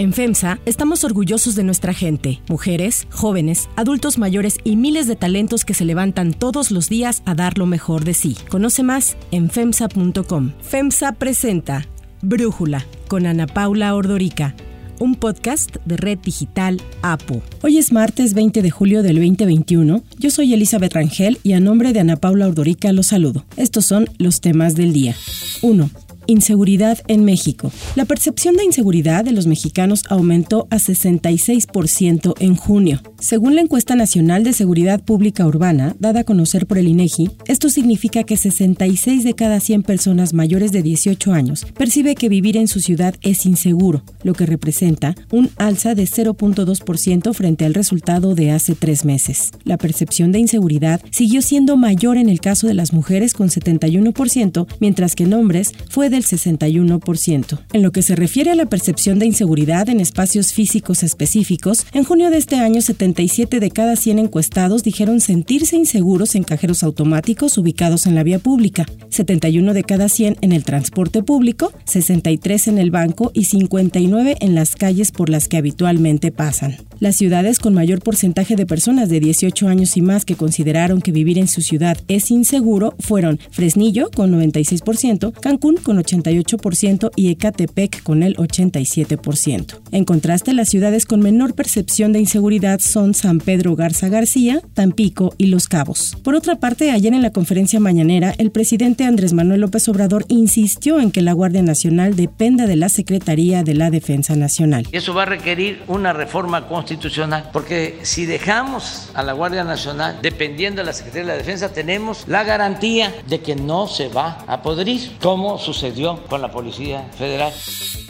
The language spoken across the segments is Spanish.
En FEMSA estamos orgullosos de nuestra gente, mujeres, jóvenes, adultos mayores y miles de talentos que se levantan todos los días a dar lo mejor de sí. Conoce más en FEMSA.com. FEMSA presenta Brújula con Ana Paula Ordorica un podcast de Red Digital APO. Hoy es martes 20 de julio del 2021. Yo soy Elizabeth Rangel y a nombre de Ana Paula Ordorica los saludo. Estos son los temas del día. 1. Inseguridad en México. La percepción de inseguridad de los mexicanos aumentó a 66% en junio. Según la encuesta nacional de seguridad pública urbana, dada a conocer por el INEGI, esto significa que 66 de cada 100 personas mayores de 18 años percibe que vivir en su ciudad es inseguro, lo que representa un alza de 0.2% frente al resultado de hace tres meses. La percepción de inseguridad siguió siendo mayor en el caso de las mujeres con 71%, mientras que en hombres fue del 61%. En lo que se refiere a la percepción de inseguridad en espacios físicos específicos, en junio de este año 77 de cada 100 encuestados dijeron sentirse inseguros en cajeros automáticos ubicados en la vía pública, 71 de cada 100 en el transporte público, 63 en el banco y 59 en las calles por las que habitualmente pasan. Las ciudades con mayor porcentaje de personas de 18 años y más que consideraron que vivir en su ciudad es inseguro fueron Fresnillo con 96%, Cancún con 88% y Ecatepec con el 87%. En contraste, las ciudades con menor percepción de inseguridad son San Pedro Garza García, Tampico y Los Cabos. Por otra parte, ayer en la conferencia mañanera, el presidente Andrés Manuel López Obrador insistió en que la Guardia Nacional dependa de la Secretaría de la Defensa Nacional. Eso va a requerir una reforma constitucional, porque si dejamos a la Guardia Nacional dependiendo de la Secretaría de la Defensa, tenemos la garantía de que no se va a podrir, como sucedió con la Policía Federal.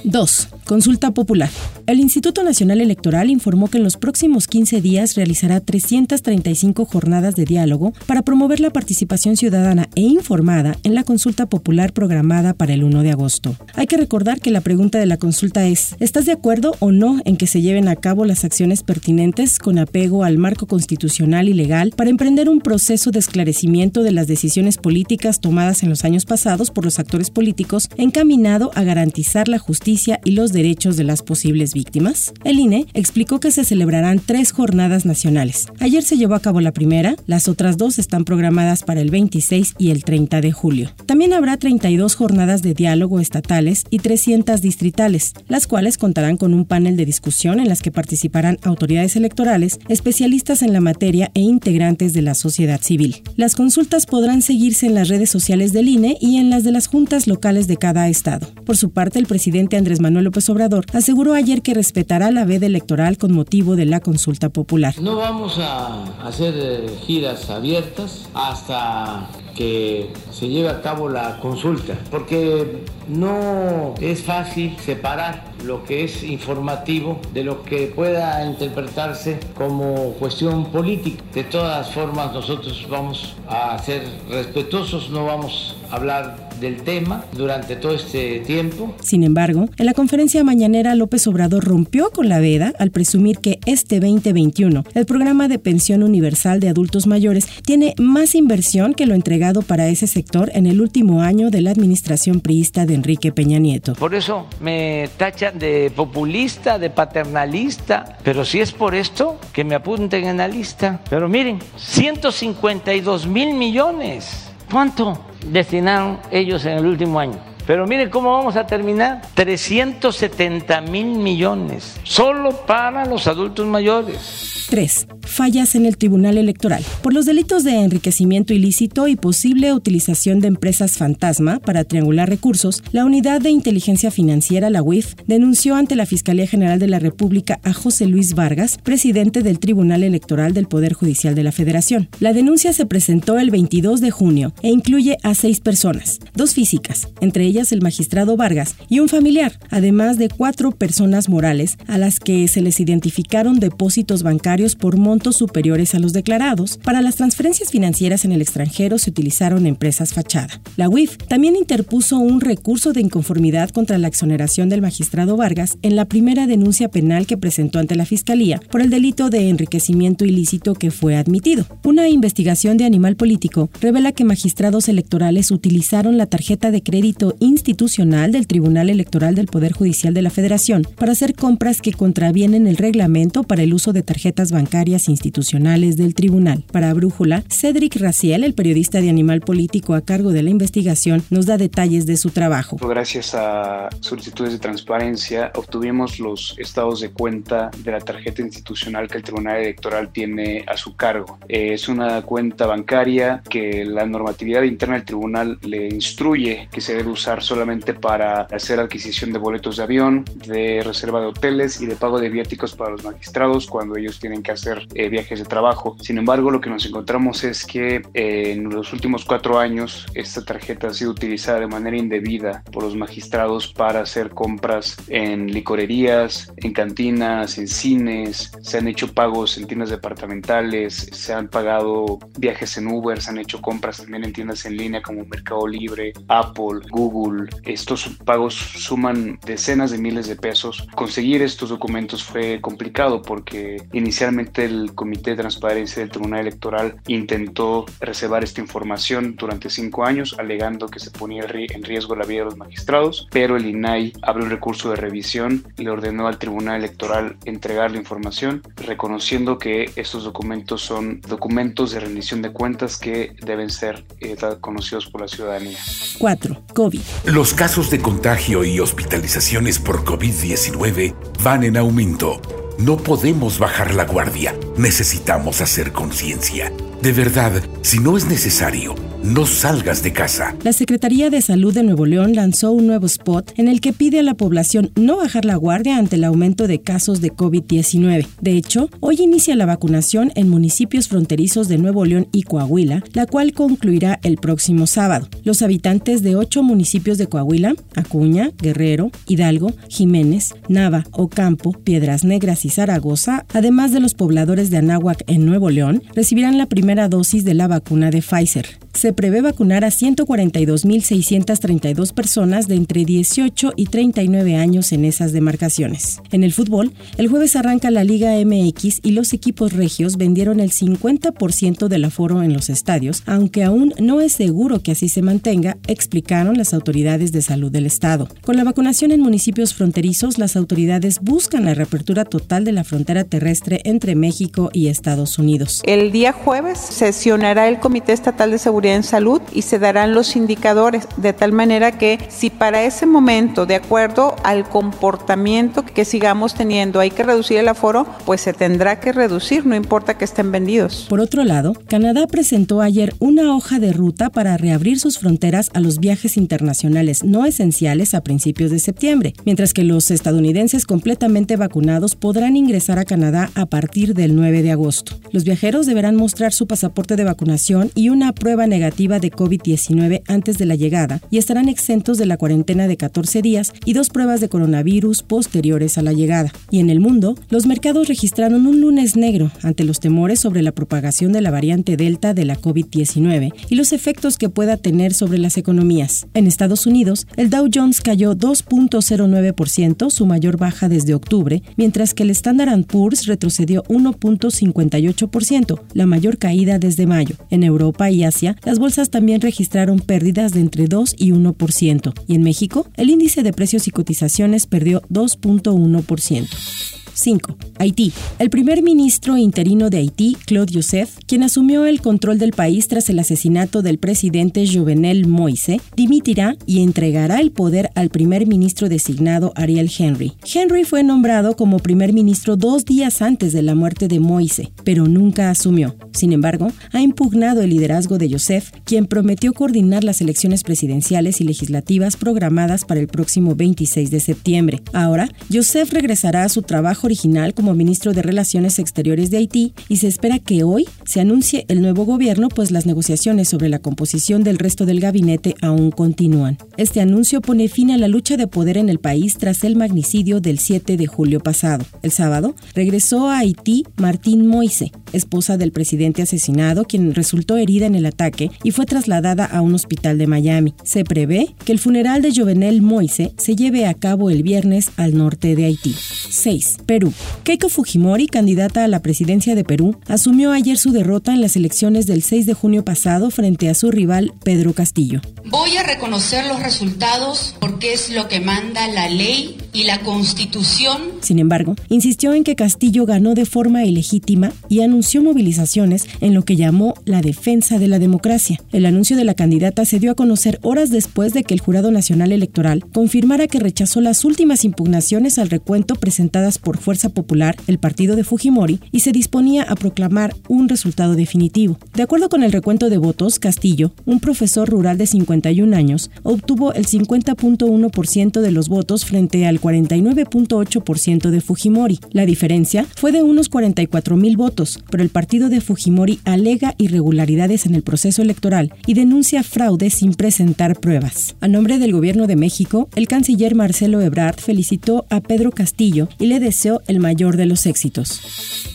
2. Consulta popular. El Instituto Nacional Electoral informó que en los próximos 15 días realizará 335 jornadas de diálogo para promover la participación ciudadana e informada en la consulta popular programada para el 1 de agosto. Hay que recordar que la pregunta de la consulta es, ¿estás de acuerdo o no en que se lleven a cabo las acciones pertinentes con apego al marco constitucional y legal para emprender un proceso de esclarecimiento de las decisiones políticas tomadas en los años pasados por los actores políticos encaminado a garantizar la justicia y los derechos de las posibles víctimas? El INE explicó que se celebrarán tres jornadas nacionales. Ayer se llevó a cabo la primera, las otras dos están programadas para el 26 y el 30 de julio. También habrá 32 jornadas de diálogo estatales y 300 distritales, las cuales contarán con un panel de discusión en las que participarán autoridades electorales, especialistas en la materia e integrantes de la sociedad civil. Las consultas podrán seguirse en las redes sociales del INE y en las de las juntas locales de cada estado. Por su parte, el presidente Andrés Manuel López Obrador aseguró ayer que respetará la veda electoral con motivo de la consulta popular. No vamos a hacer eh, giras abiertas hasta que se lleve a cabo la consulta, porque no es fácil separar lo que es informativo de lo que pueda interpretarse como cuestión política. De todas formas, nosotros vamos a ser respetuosos, no vamos a hablar del tema durante todo este tiempo. Sin embargo, en la conferencia mañanera López Obrador rompió con la veda al presumir que este 2021 el programa de pensión universal de adultos mayores tiene más inversión que lo entregado para ese sector en el último año de la administración priista de Enrique Peña Nieto. Por eso me tachan de populista, de paternalista, pero si es por esto, que me apunten en la lista. Pero miren, 152 mil millones. ¿Cuánto? destinaron ellos en el último año. Pero miren cómo vamos a terminar. 370 mil millones solo para los adultos mayores. 3. Fallas en el Tribunal Electoral. Por los delitos de enriquecimiento ilícito y posible utilización de empresas fantasma para triangular recursos, la Unidad de Inteligencia Financiera, la UIF, denunció ante la Fiscalía General de la República a José Luis Vargas, presidente del Tribunal Electoral del Poder Judicial de la Federación. La denuncia se presentó el 22 de junio e incluye a seis personas, dos físicas, entre ellas el magistrado Vargas, y un familiar, además de cuatro personas morales a las que se les identificaron depósitos bancarios por montos superiores a los declarados. Para las transferencias financieras en el extranjero se utilizaron empresas fachada. La UIF también interpuso un recurso de inconformidad contra la exoneración del magistrado Vargas en la primera denuncia penal que presentó ante la Fiscalía por el delito de enriquecimiento ilícito que fue admitido. Una investigación de Animal Político revela que magistrados electorales utilizaron la tarjeta de crédito institucional del Tribunal Electoral del Poder Judicial de la Federación para hacer compras que contravienen el reglamento para el uso de tarjetas bancarias institucionales del tribunal. Para Brújula, Cedric Raciel, el periodista de Animal Político a cargo de la investigación, nos da detalles de su trabajo. Gracias a solicitudes de transparencia, obtuvimos los estados de cuenta de la tarjeta institucional que el Tribunal Electoral tiene a su cargo. Es una cuenta bancaria que la normatividad interna del tribunal le instruye que se debe usar solamente para hacer adquisición de boletos de avión, de reserva de hoteles y de pago de viáticos para los magistrados cuando ellos tienen que hacer eh, viajes de trabajo. Sin embargo, lo que nos encontramos es que eh, en los últimos cuatro años esta tarjeta ha sido utilizada de manera indebida por los magistrados para hacer compras en licorerías, en cantinas, en cines, se han hecho pagos en tiendas departamentales, se han pagado viajes en Uber, se han hecho compras también en tiendas en línea como Mercado Libre, Apple, Google. Estos pagos suman decenas de miles de pesos. Conseguir estos documentos fue complicado porque inicialmente el Comité de Transparencia del Tribunal Electoral intentó reservar esta información durante cinco años, alegando que se ponía en riesgo la vida de los magistrados, pero el INAI abrió un recurso de revisión y le ordenó al Tribunal Electoral entregar la información, reconociendo que estos documentos son documentos de rendición de cuentas que deben ser eh, conocidos por la ciudadanía. 4. COVID. Los casos de contagio y hospitalizaciones por COVID-19 van en aumento. No podemos bajar la guardia. Necesitamos hacer conciencia. De verdad, si no es necesario, no salgas de casa. La Secretaría de Salud de Nuevo León lanzó un nuevo spot en el que pide a la población no bajar la guardia ante el aumento de casos de COVID-19. De hecho, hoy inicia la vacunación en municipios fronterizos de Nuevo León y Coahuila, la cual concluirá el próximo sábado. Los habitantes de ocho municipios de Coahuila, Acuña, Guerrero, Hidalgo, Jiménez, Nava, Ocampo, Piedras Negras y Zaragoza, además de los pobladores de Anáhuac en Nuevo León, recibirán la primera dosis de la vacuna de Pfizer prevé vacunar a 142.632 personas de entre 18 y 39 años en esas demarcaciones. En el fútbol, el jueves arranca la Liga MX y los equipos regios vendieron el 50% del aforo en los estadios, aunque aún no es seguro que así se mantenga, explicaron las autoridades de salud del estado. Con la vacunación en municipios fronterizos, las autoridades buscan la reapertura total de la frontera terrestre entre México y Estados Unidos. El día jueves sesionará el Comité Estatal de Seguridad en salud y se darán los indicadores de tal manera que si para ese momento, de acuerdo al comportamiento que sigamos teniendo, hay que reducir el aforo, pues se tendrá que reducir, no importa que estén vendidos. Por otro lado, Canadá presentó ayer una hoja de ruta para reabrir sus fronteras a los viajes internacionales no esenciales a principios de septiembre, mientras que los estadounidenses completamente vacunados podrán ingresar a Canadá a partir del 9 de agosto. Los viajeros deberán mostrar su pasaporte de vacunación y una prueba negativa de COVID-19 antes de la llegada y estarán exentos de la cuarentena de 14 días y dos pruebas de coronavirus posteriores a la llegada. Y en el mundo, los mercados registraron un lunes negro ante los temores sobre la propagación de la variante Delta de la COVID-19 y los efectos que pueda tener sobre las economías. En Estados Unidos, el Dow Jones cayó 2.09%, su mayor baja desde octubre, mientras que el Standard Poor's retrocedió 1.58%, la mayor caída desde mayo. En Europa y Asia, las bolsas también registraron pérdidas de entre 2 y 1%, y en México el índice de precios y cotizaciones perdió 2.1%. 5. Haití. El primer ministro interino de Haití, Claude Joseph, quien asumió el control del país tras el asesinato del presidente Jovenel Moise, dimitirá y entregará el poder al primer ministro designado Ariel Henry. Henry fue nombrado como primer ministro dos días antes de la muerte de Moise, pero nunca asumió. Sin embargo, ha impugnado el liderazgo de Joseph, quien prometió coordinar las elecciones presidenciales y legislativas programadas para el próximo 26 de septiembre. Ahora, Joseph regresará a su trabajo original como ministro de Relaciones Exteriores de Haití y se espera que hoy se anuncie el nuevo gobierno, pues las negociaciones sobre la composición del resto del gabinete aún continúan. Este anuncio pone fin a la lucha de poder en el país tras el magnicidio del 7 de julio pasado. El sábado regresó a Haití Martín Moise, esposa del presidente asesinado, quien resultó herida en el ataque y fue trasladada a un hospital de Miami. Se prevé que el funeral de Jovenel Moise se lleve a cabo el viernes al norte de Haití. 6. Perú. Keiko Fujimori, candidata a la presidencia de Perú, asumió ayer su derrota en las elecciones del 6 de junio pasado frente a su rival Pedro Castillo. Voy a reconocer los resultados porque es lo que manda la ley y la constitución. Sin embargo, insistió en que Castillo ganó de forma ilegítima y anunció movilizaciones en lo que llamó la defensa de la democracia. El anuncio de la candidata se dio a conocer horas después de que el Jurado Nacional Electoral confirmara que rechazó las últimas impugnaciones al recuento presentadas por Fuerza Popular, el partido de Fujimori, y se disponía a proclamar un resultado definitivo. De acuerdo con el recuento de votos, Castillo, un profesor rural de 51 años, obtuvo el 50.1% de los votos frente al 49.8% de Fujimori. La diferencia fue de unos 44 mil votos, pero el partido de Fujimori alega irregularidades en el proceso electoral y denuncia fraude sin presentar pruebas. A nombre del gobierno de México, el canciller Marcelo Ebrard felicitó a Pedro Castillo y le deseó el mayor de los éxitos.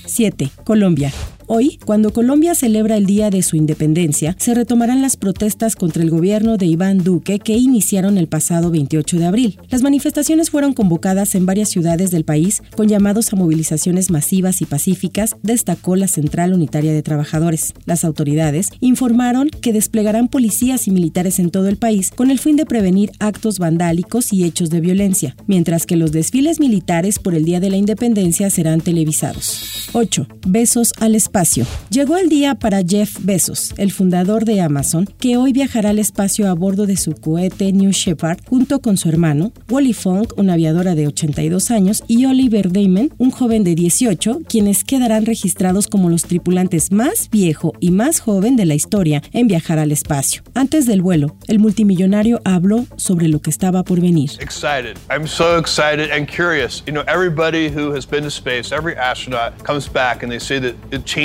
7. Colombia. Hoy, cuando Colombia celebra el Día de su Independencia, se retomarán las protestas contra el gobierno de Iván Duque que iniciaron el pasado 28 de abril. Las manifestaciones fueron convocadas en varias ciudades del país con llamados a movilizaciones masivas y pacíficas, destacó la Central Unitaria de Trabajadores. Las autoridades informaron que desplegarán policías y militares en todo el país con el fin de prevenir actos vandálicos y hechos de violencia, mientras que los desfiles militares por el Día de la Independencia serán televisados. 8. Besos al espacio Llegó el día para Jeff Bezos, el fundador de Amazon, que hoy viajará al espacio a bordo de su cohete New Shepard junto con su hermano, Wally Funk, una aviadora de 82 años, y Oliver Damon, un joven de 18, quienes quedarán registrados como los tripulantes más viejo y más joven de la historia en viajar al espacio. Antes del vuelo, el multimillonario habló sobre lo que estaba por venir. Excited. I'm so excited and curious. You know, everybody who has been to space, every astronaut comes back and they say that it changed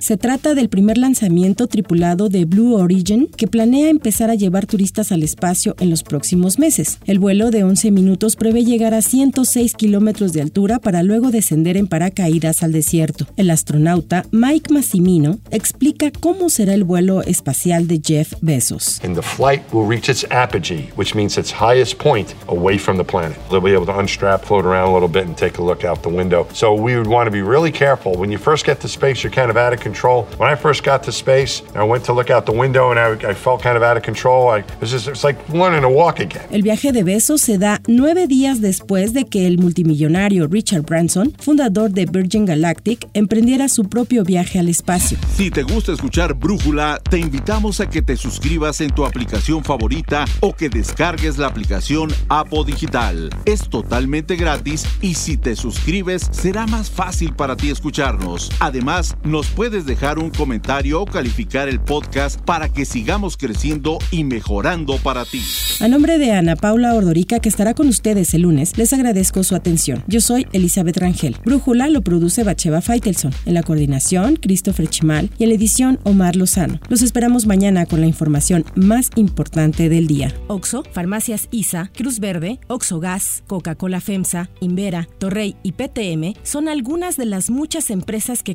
se trata del primer lanzamiento tripulado de Blue Origin que planea empezar a llevar turistas al espacio en los próximos meses. El vuelo de 11 minutos prevé llegar a 106 kilómetros de altura para luego descender en paracaídas al desierto. El astronauta Mike Massimino explica cómo será el vuelo espacial de Jeff Bezos. And the flight will reach its apogee, which means its highest point away from the planet. They'll be able to unstrap, float around a little bit, and take a look out the window. So we would want to be really careful when you first get to space, you're kind of out of control. When I first got to space, I went to look out the window and I, I felt kind of out of control. I, it's, just, it's like learning to walk again. El viaje de Bezos se da nueve días después de que el multimillonario Richard Branson, fundador de Virgin Galactic, emprendiera su propio viaje al espacio. Si te gusta escuchar Brújula, te invitamos a que te suscribas en tu aplicación favorita o que descargues la aplicación Apo Digital. Es totalmente gratis y si te suscribes será más fácil para ti escucharnos. Además, Además, nos puedes dejar un comentario o calificar el podcast para que sigamos creciendo y mejorando para ti. A nombre de Ana Paula Ordorica, que estará con ustedes el lunes, les agradezco su atención. Yo soy Elizabeth Rangel. Brújula lo produce Bacheva Faitelson. En la coordinación, Christopher Chimal y en la edición, Omar Lozano. Los esperamos mañana con la información más importante del día. Oxo, Farmacias ISA, Cruz Verde, Oxo Gas, Coca-Cola FEMSA, Invera, Torrey y PTM son algunas de las muchas empresas que